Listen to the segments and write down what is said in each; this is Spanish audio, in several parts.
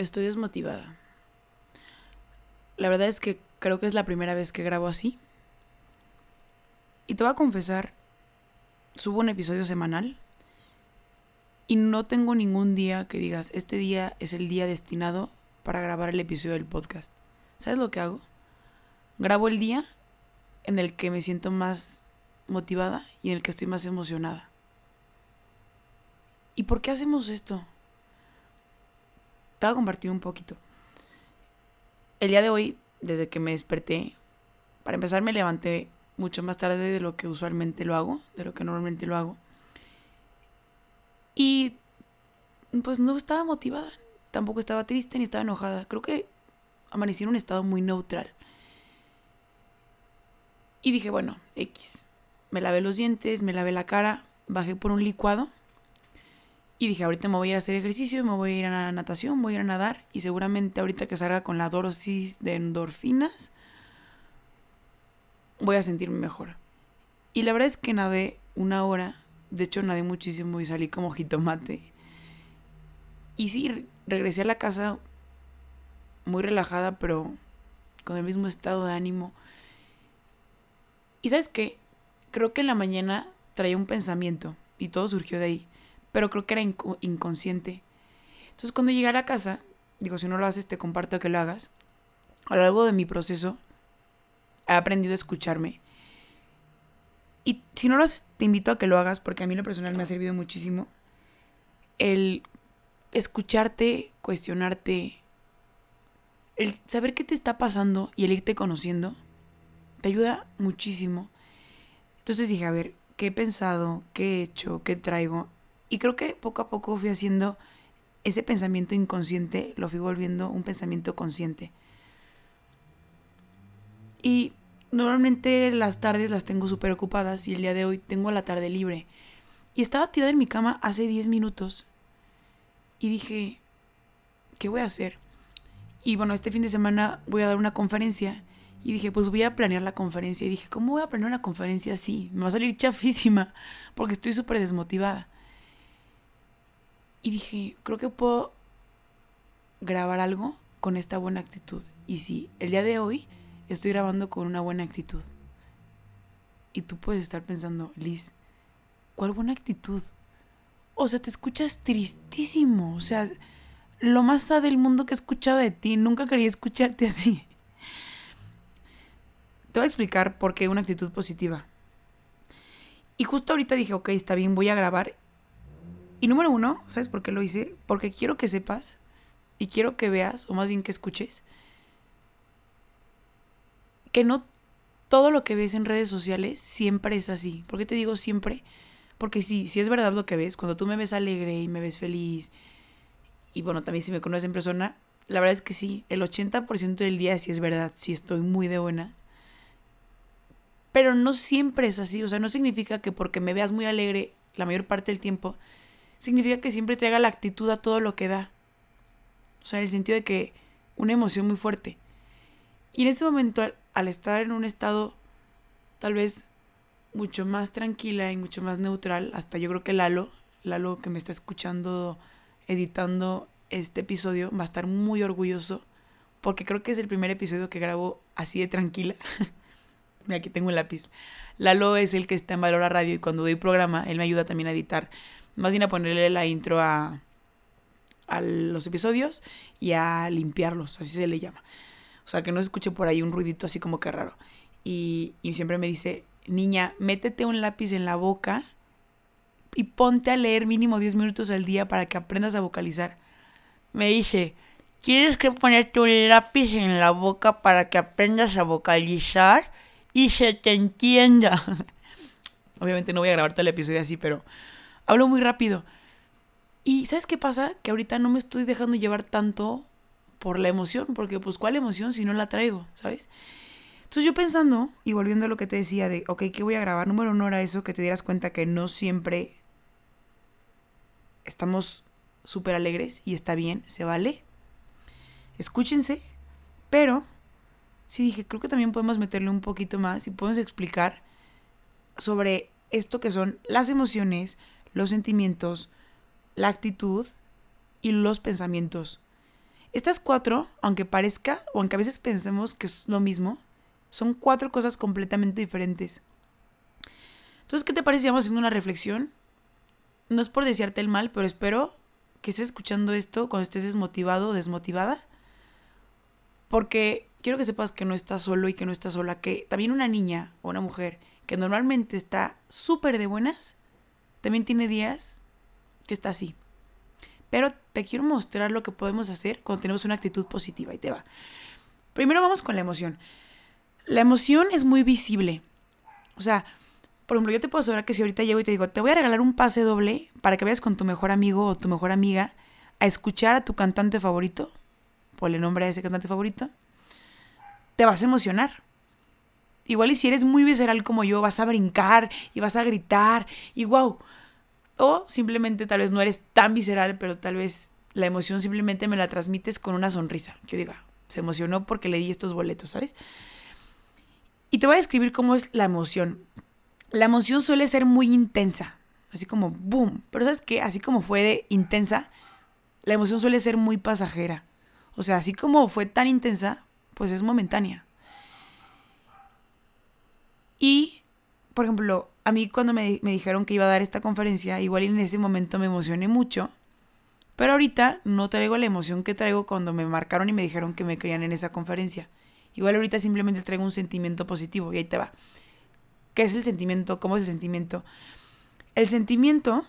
Estoy desmotivada. La verdad es que creo que es la primera vez que grabo así. Y te voy a confesar, subo un episodio semanal y no tengo ningún día que digas, este día es el día destinado para grabar el episodio del podcast. ¿Sabes lo que hago? Grabo el día en el que me siento más motivada y en el que estoy más emocionada. ¿Y por qué hacemos esto? Te voy un poquito. El día de hoy, desde que me desperté, para empezar me levanté mucho más tarde de lo que usualmente lo hago, de lo que normalmente lo hago. Y pues no estaba motivada, tampoco estaba triste ni estaba enojada. Creo que amanecí en un estado muy neutral. Y dije, bueno, X. Me lavé los dientes, me lavé la cara, bajé por un licuado y dije, ahorita me voy a ir a hacer ejercicio, me voy a ir a la natación, voy a ir a nadar y seguramente ahorita que salga con la dosis de endorfinas, voy a sentirme mejor. Y la verdad es que nadé una hora, de hecho nadé muchísimo y salí como jitomate. Y sí, regresé a la casa muy relajada, pero con el mismo estado de ánimo. Y sabes qué, creo que en la mañana traía un pensamiento y todo surgió de ahí pero creo que era inconsciente. Entonces cuando llegué a la casa, digo, si no lo haces, te comparto que lo hagas. A lo largo de mi proceso, he aprendido a escucharme. Y si no lo haces, te invito a que lo hagas porque a mí lo personal me ha servido muchísimo. El escucharte, cuestionarte, el saber qué te está pasando y el irte conociendo, te ayuda muchísimo. Entonces dije, a ver, ¿qué he pensado? ¿Qué he hecho? ¿Qué traigo? Y creo que poco a poco fui haciendo ese pensamiento inconsciente, lo fui volviendo un pensamiento consciente. Y normalmente las tardes las tengo súper ocupadas y el día de hoy tengo la tarde libre. Y estaba tirada en mi cama hace 10 minutos y dije, ¿qué voy a hacer? Y bueno, este fin de semana voy a dar una conferencia y dije, pues voy a planear la conferencia. Y dije, ¿cómo voy a planear una conferencia así? Me va a salir chafísima porque estoy súper desmotivada. Y dije, creo que puedo grabar algo con esta buena actitud. Y sí, el día de hoy estoy grabando con una buena actitud. Y tú puedes estar pensando, Liz, ¿cuál buena actitud? O sea, te escuchas tristísimo. O sea, lo más sad del mundo que he escuchado de ti. Nunca quería escucharte así. Te voy a explicar por qué una actitud positiva. Y justo ahorita dije, ok, está bien, voy a grabar. Y número uno, ¿sabes por qué lo hice? Porque quiero que sepas y quiero que veas, o más bien que escuches, que no todo lo que ves en redes sociales siempre es así. ¿Por qué te digo siempre? Porque sí, sí es verdad lo que ves. Cuando tú me ves alegre y me ves feliz, y bueno, también si me conoces en persona, la verdad es que sí, el 80% del día sí es verdad, sí estoy muy de buenas. Pero no siempre es así, o sea, no significa que porque me veas muy alegre la mayor parte del tiempo, significa que siempre traiga la actitud a todo lo que da. O sea, en el sentido de que una emoción muy fuerte. Y en ese momento, al, estar en un estado tal vez mucho más tranquila y mucho más neutral, hasta yo creo que Lalo, Lalo que me está escuchando, editando este episodio, va a estar muy orgulloso, porque creo que es el primer episodio que grabo así de tranquila. Aquí tengo un lápiz. Lalo es el que está en Valora Radio y cuando doy programa, él me ayuda también a editar más bien a ponerle la intro a, a los episodios y a limpiarlos, así se le llama. O sea, que no se escuche por ahí un ruidito así como que raro. Y, y siempre me dice, niña, métete un lápiz en la boca y ponte a leer mínimo 10 minutos al día para que aprendas a vocalizar. Me dije, ¿quieres que ponerte un lápiz en la boca para que aprendas a vocalizar y se te entienda? Obviamente no voy a grabar todo el episodio así, pero hablo muy rápido. Y ¿sabes qué pasa? Que ahorita no me estoy dejando llevar tanto por la emoción, porque pues cuál emoción si no la traigo, ¿sabes? Entonces yo pensando y volviendo a lo que te decía de, ok, ¿qué voy a grabar? Número uno era eso, que te dieras cuenta que no siempre estamos súper alegres y está bien, se vale. Escúchense, pero sí dije, creo que también podemos meterle un poquito más y podemos explicar sobre esto que son las emociones, los sentimientos, la actitud y los pensamientos. Estas cuatro, aunque parezca, o aunque a veces pensemos que es lo mismo, son cuatro cosas completamente diferentes. Entonces, ¿qué te parece si vamos haciendo una reflexión? No es por desearte el mal, pero espero que estés escuchando esto cuando estés desmotivado o desmotivada. Porque quiero que sepas que no estás solo y que no estás sola, que también una niña o una mujer que normalmente está súper de buenas, también tiene días que está así. Pero te quiero mostrar lo que podemos hacer cuando tenemos una actitud positiva y te va. Primero vamos con la emoción. La emoción es muy visible. O sea, por ejemplo, yo te puedo asegurar que si ahorita llego y te digo, te voy a regalar un pase doble para que vayas con tu mejor amigo o tu mejor amiga a escuchar a tu cantante favorito, ponle nombre a ese cantante favorito, te vas a emocionar. Igual y si eres muy visceral como yo, vas a brincar y vas a gritar y wow. O simplemente tal vez no eres tan visceral, pero tal vez la emoción simplemente me la transmites con una sonrisa. Que diga, se emocionó porque le di estos boletos, ¿sabes? Y te voy a describir cómo es la emoción. La emoción suele ser muy intensa, así como boom. Pero sabes que así como fue de intensa, la emoción suele ser muy pasajera. O sea, así como fue tan intensa, pues es momentánea. Y, por ejemplo, a mí cuando me, dijeron que iba a dar esta conferencia, igual en ese momento me emocioné mucho. Pero ahorita no traigo la emoción que traigo cuando me marcaron y me dijeron que me querían en esa conferencia. Igual ahorita simplemente traigo un sentimiento positivo y ahí te va. ¿Qué es el sentimiento? ¿Cómo es el sentimiento? El sentimiento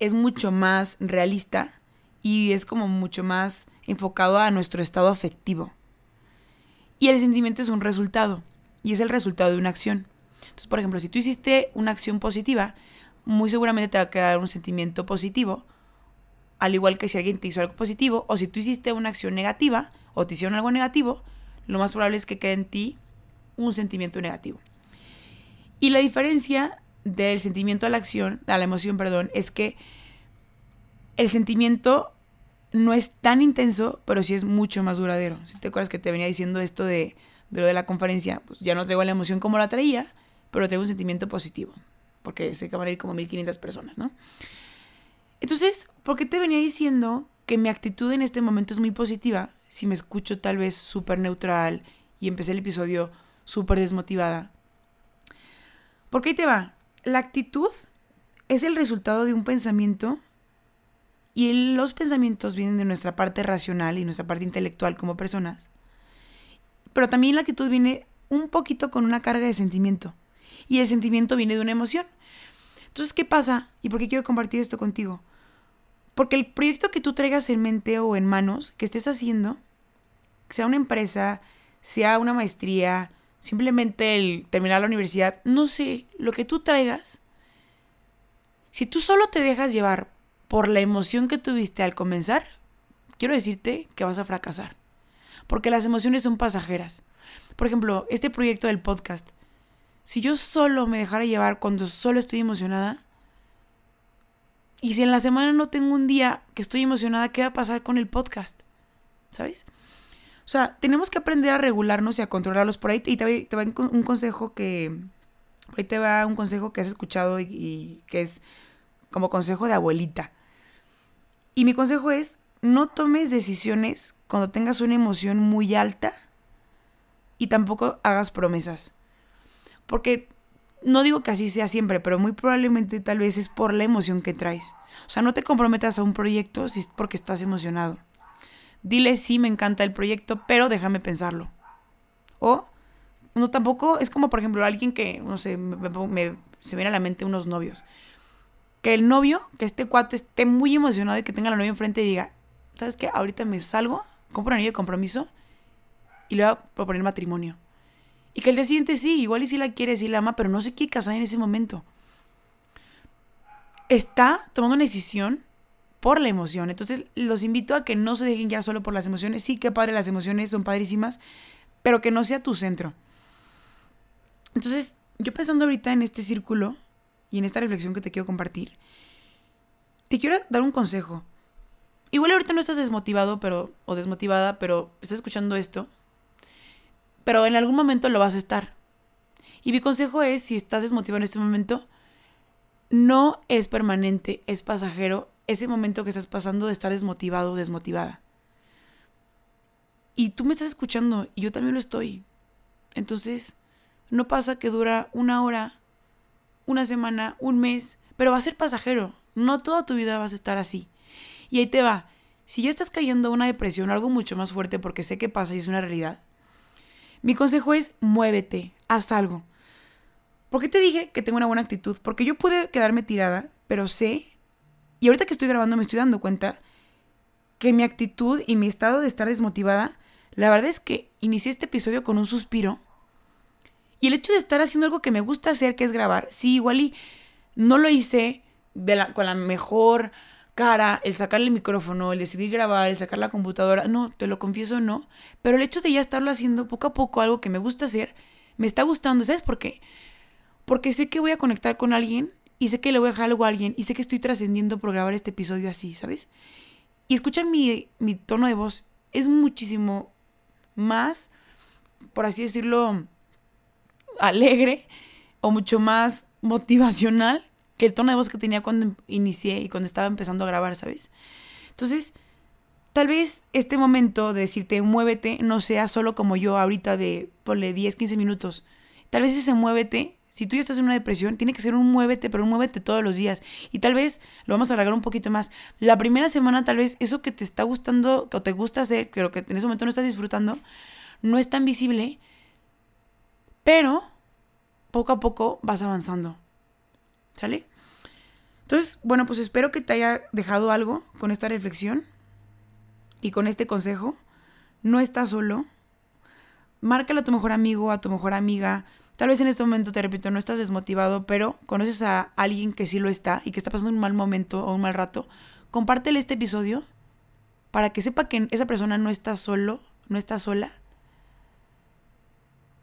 es mucho más realista y es como mucho más enfocado a nuestro estado afectivo. Y el sentimiento es un resultado y es el resultado de una acción. Entonces, por ejemplo, si tú hiciste una acción positiva, muy seguramente te va a quedar un sentimiento positivo, al igual que si alguien te hizo algo positivo, o si tú hiciste una acción negativa o te hicieron algo negativo, lo más probable es que quede en ti un sentimiento negativo. Y la diferencia del sentimiento a la acción, a la emoción, perdón, es que el sentimiento no es tan intenso, pero sí es mucho más duradero. Si te acuerdas que te venía diciendo esto de, de lo de la conferencia, pues ya no traigo la emoción como la traía, pero tengo un sentimiento positivo, porque sé que van a ir como 1500 personas, ¿no? Entonces, ¿por qué te venía diciendo que mi actitud en este momento es muy positiva si me escucho tal vez súper neutral y empecé el episodio súper desmotivada? Porque ahí te va. La actitud es el resultado de un pensamiento y los pensamientos vienen de nuestra parte racional y nuestra parte intelectual como personas. Pero también la actitud viene un poquito con una carga de sentimiento. Y el sentimiento viene de una emoción. Entonces, ¿qué pasa? ¿Y por qué quiero compartir esto contigo? Porque el proyecto que tú traigas en mente o en manos, que estés haciendo, sea una empresa, sea una maestría, simplemente el terminar la universidad, no sé, lo que tú traigas, si tú solo te dejas llevar por la emoción que tuviste al comenzar, quiero decirte que vas a fracasar. Porque las emociones son pasajeras. Por ejemplo, este proyecto del podcast, si yo solo me dejara llevar cuando solo estoy emocionada, y si en la semana no tengo un día que estoy emocionada, ¿qué va a pasar con el podcast? ¿Sabes? O sea, tenemos que aprender a regularnos y a controlarlos. Por ahí y te, va un consejo que. Por ahí te va un consejo que has escuchado y, que es como consejo de abuelita. Y mi consejo es: no tomes decisiones cuando tengas una emoción muy alta y tampoco hagas promesas. Porque no digo que así sea siempre, pero muy probablemente tal vez es por la emoción que traes. O sea, no te comprometas a un proyecto si es porque estás emocionado. Dile sí, me encanta el proyecto, pero déjame pensarlo. O no tampoco es como por ejemplo alguien que, no sé, me, se viene a la mente unos novios. Que el novio, que este cuate esté muy emocionado y que tenga la novia enfrente y diga, ¿sabes qué? Ahorita me salgo, compro un anillo de compromiso y le voy a proponer matrimonio. Y que el día siguiente sí, igual y si la quiere, sí la ama, pero no se quiere casar en ese momento. Está tomando una decisión por la emoción. Entonces los invito a que no se dejen ya solo por las emociones. Sí, que padre, las emociones son padrísimas, pero que no sea tu centro. Entonces, yo pensando ahorita en este círculo y en esta reflexión que te quiero compartir, te quiero dar un consejo. Igual ahorita no estás desmotivado pero, o desmotivada, pero estás escuchando esto pero en algún momento lo vas a estar. Y mi consejo es, si estás desmotivado en este momento, no es permanente, es pasajero ese momento que estás pasando de estar desmotivado o desmotivada. Y tú me estás escuchando y yo también lo estoy. Entonces, no pasa que dura una hora, una semana, un mes, pero va a ser pasajero. No toda tu vida vas a estar así. Y ahí te va. Si ya estás cayendo a una depresión, algo mucho más fuerte, porque sé que pasa y es una realidad, mi consejo es muévete, haz algo. ¿Por qué te dije que tengo una buena actitud? Porque yo pude quedarme tirada, pero sé, y ahorita que estoy grabando me estoy dando cuenta que mi actitud y mi estado de estar desmotivada, la verdad es que inicié este episodio con un suspiro. Y el hecho de estar haciendo algo que me gusta hacer, que es grabar, sí, igual y no lo hice de la, con la mejor cara, el sacar el micrófono, el decidir grabar, el sacar la computadora, no, te lo confieso, no. Pero el hecho de ya estarlo haciendo poco a poco, algo que me gusta hacer, me está gustando. ¿Sabes por qué? Porque sé que voy a conectar con alguien y sé que le voy a dejar algo a alguien y sé que estoy trascendiendo por grabar este episodio así, ¿sabes? Y escuchan mi, mi tono de voz, es muchísimo más, por así decirlo, alegre o mucho más motivacional que el tono de voz que tenía cuando inicié y cuando estaba empezando a grabar, ¿sabes? Entonces, tal vez este momento de decirte muévete no sea solo como yo ahorita de ponle 10, 15 minutos. Tal vez ese muévete, si tú ya estás en una depresión, tiene que ser un muévete, pero un muévete todos los días. Y tal vez lo vamos a alargar un poquito más. La primera semana, tal vez eso que te está gustando, o te gusta hacer, pero que en ese momento no estás disfrutando, no es tan visible, pero poco a poco vas avanzando. ¿Sale? Entonces, bueno, pues espero que te haya dejado algo con esta reflexión y con este consejo. No estás solo. Márcale a tu mejor amigo, a tu mejor amiga. Tal vez en este momento, te repito, no estás desmotivado, pero conoces a alguien que sí lo está y que está pasando un mal momento o un mal rato. Compártele este episodio para que sepa que esa persona no está solo, no está sola.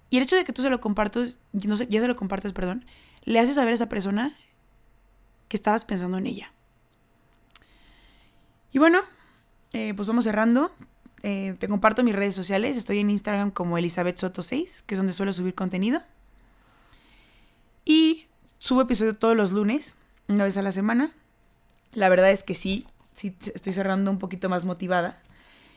Y el hecho de que tú se lo compartas, no sé, ya se lo compartas, perdón, le hace saber a esa persona que estabas pensando en ella. Y bueno, eh, pues vamos cerrando. Eh, te comparto mis redes sociales. Estoy en Instagram como Elizabeth Soto 6, que es donde suelo subir contenido. Y subo episodio todos los lunes, una vez a la semana. La verdad es que sí, sí estoy cerrando un poquito más motivada.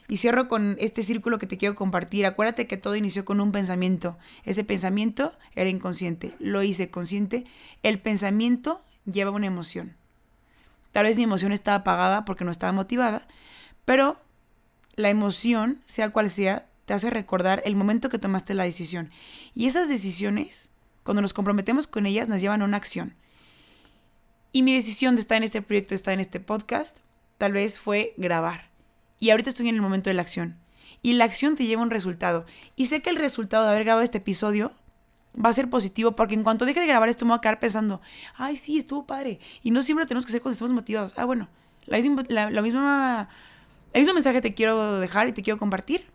Y cierro con este círculo que te quiero compartir. Acuérdate que todo inició con un pensamiento. Ese pensamiento era inconsciente. Lo hice consciente. El pensamiento lleva una emoción. Tal vez mi emoción estaba apagada porque no estaba motivada, pero la emoción, sea cual sea, te hace recordar el momento que tomaste la decisión. Y esas decisiones, cuando nos comprometemos con ellas, nos llevan a una acción. Y mi decisión de estar en este proyecto, de estar en este podcast, tal vez fue grabar. Y ahorita estoy en el momento de la acción. Y la acción te lleva a un resultado. Y sé que el resultado de haber grabado este episodio va a ser positivo, porque en cuanto deje de grabar esto me voy a quedar pensando, ay, sí, estuvo padre. Y no siempre lo tenemos que hacer cuando estamos motivados. Ah, bueno, la, la, misma, el mismo mensaje te quiero dejar y te quiero compartir.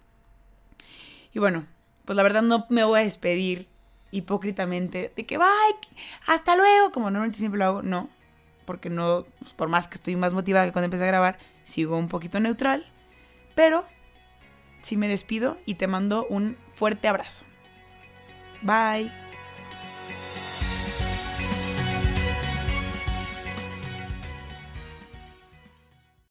Y bueno, pues la verdad no me voy a despedir hipócritamente de que, bye, hasta luego, como normalmente siempre lo hago. No, porque no, por más que estoy más motivada que cuando empecé a grabar, sigo un poquito neutral. Pero sí me despido y te mando un fuerte abrazo. Bye.